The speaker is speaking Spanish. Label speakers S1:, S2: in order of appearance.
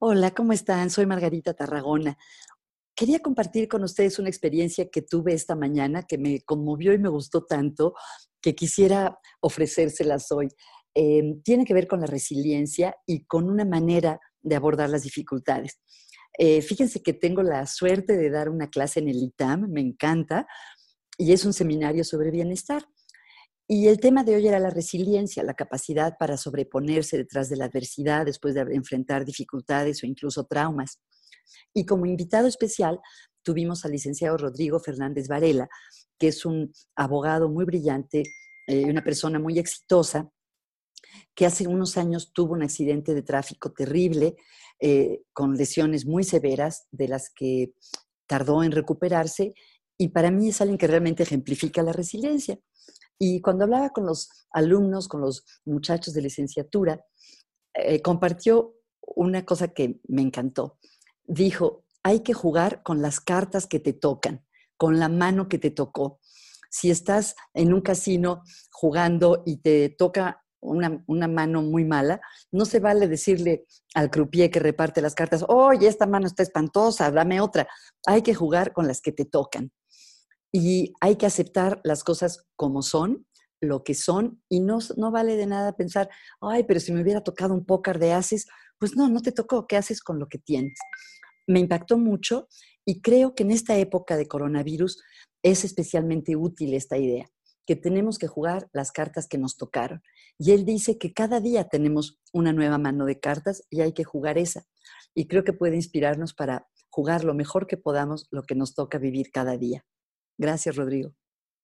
S1: Hola, ¿cómo están? Soy Margarita Tarragona. Quería compartir con ustedes una experiencia que tuve esta mañana que me conmovió y me gustó tanto que quisiera ofrecérselas hoy. Em, tiene que ver con la resiliencia y con una manera de abordar las dificultades. Eh, fíjense que tengo la suerte de dar una clase en el ITAM, me encanta, y es un seminario sobre bienestar. Y el tema de hoy era la resiliencia, la capacidad para sobreponerse detrás de la adversidad después de enfrentar dificultades o incluso traumas. Y como invitado especial tuvimos al licenciado Rodrigo Fernández Varela, que es un abogado muy brillante, eh, una persona muy exitosa, que hace unos años tuvo un accidente de tráfico terrible, eh, con lesiones muy severas, de las que tardó en recuperarse, y para mí es alguien que realmente ejemplifica la resiliencia. Y cuando hablaba con los alumnos, con los muchachos de licenciatura, eh, compartió una cosa que me encantó. Dijo, hay que jugar con las cartas que te tocan, con la mano que te tocó. Si estás en un casino jugando y te toca una, una, mano muy mala, no se vale decirle al croupier que reparte las cartas, oye, esta mano está espantosa, dame otra. Hay que jugar con las que te tocan y hay que aceptar las cosas como son, lo que son, y no, no vale de nada pensar, ay, pero si me hubiera tocado un pócar de haces, pues no, no te tocó, ¿qué haces con lo que tienes? Me impactó mucho y creo que en esta época de coronavirus es especialmente útil esta idea, que tenemos que jugar las cartas que nos tocaron. Y él dice que cada día tenemos una nueva mano de cartas y hay que jugar esa. Y creo que puede inspirarnos para jugar lo mejor que podamos lo que nos toca vivir cada día. Gracias, Rodrigo.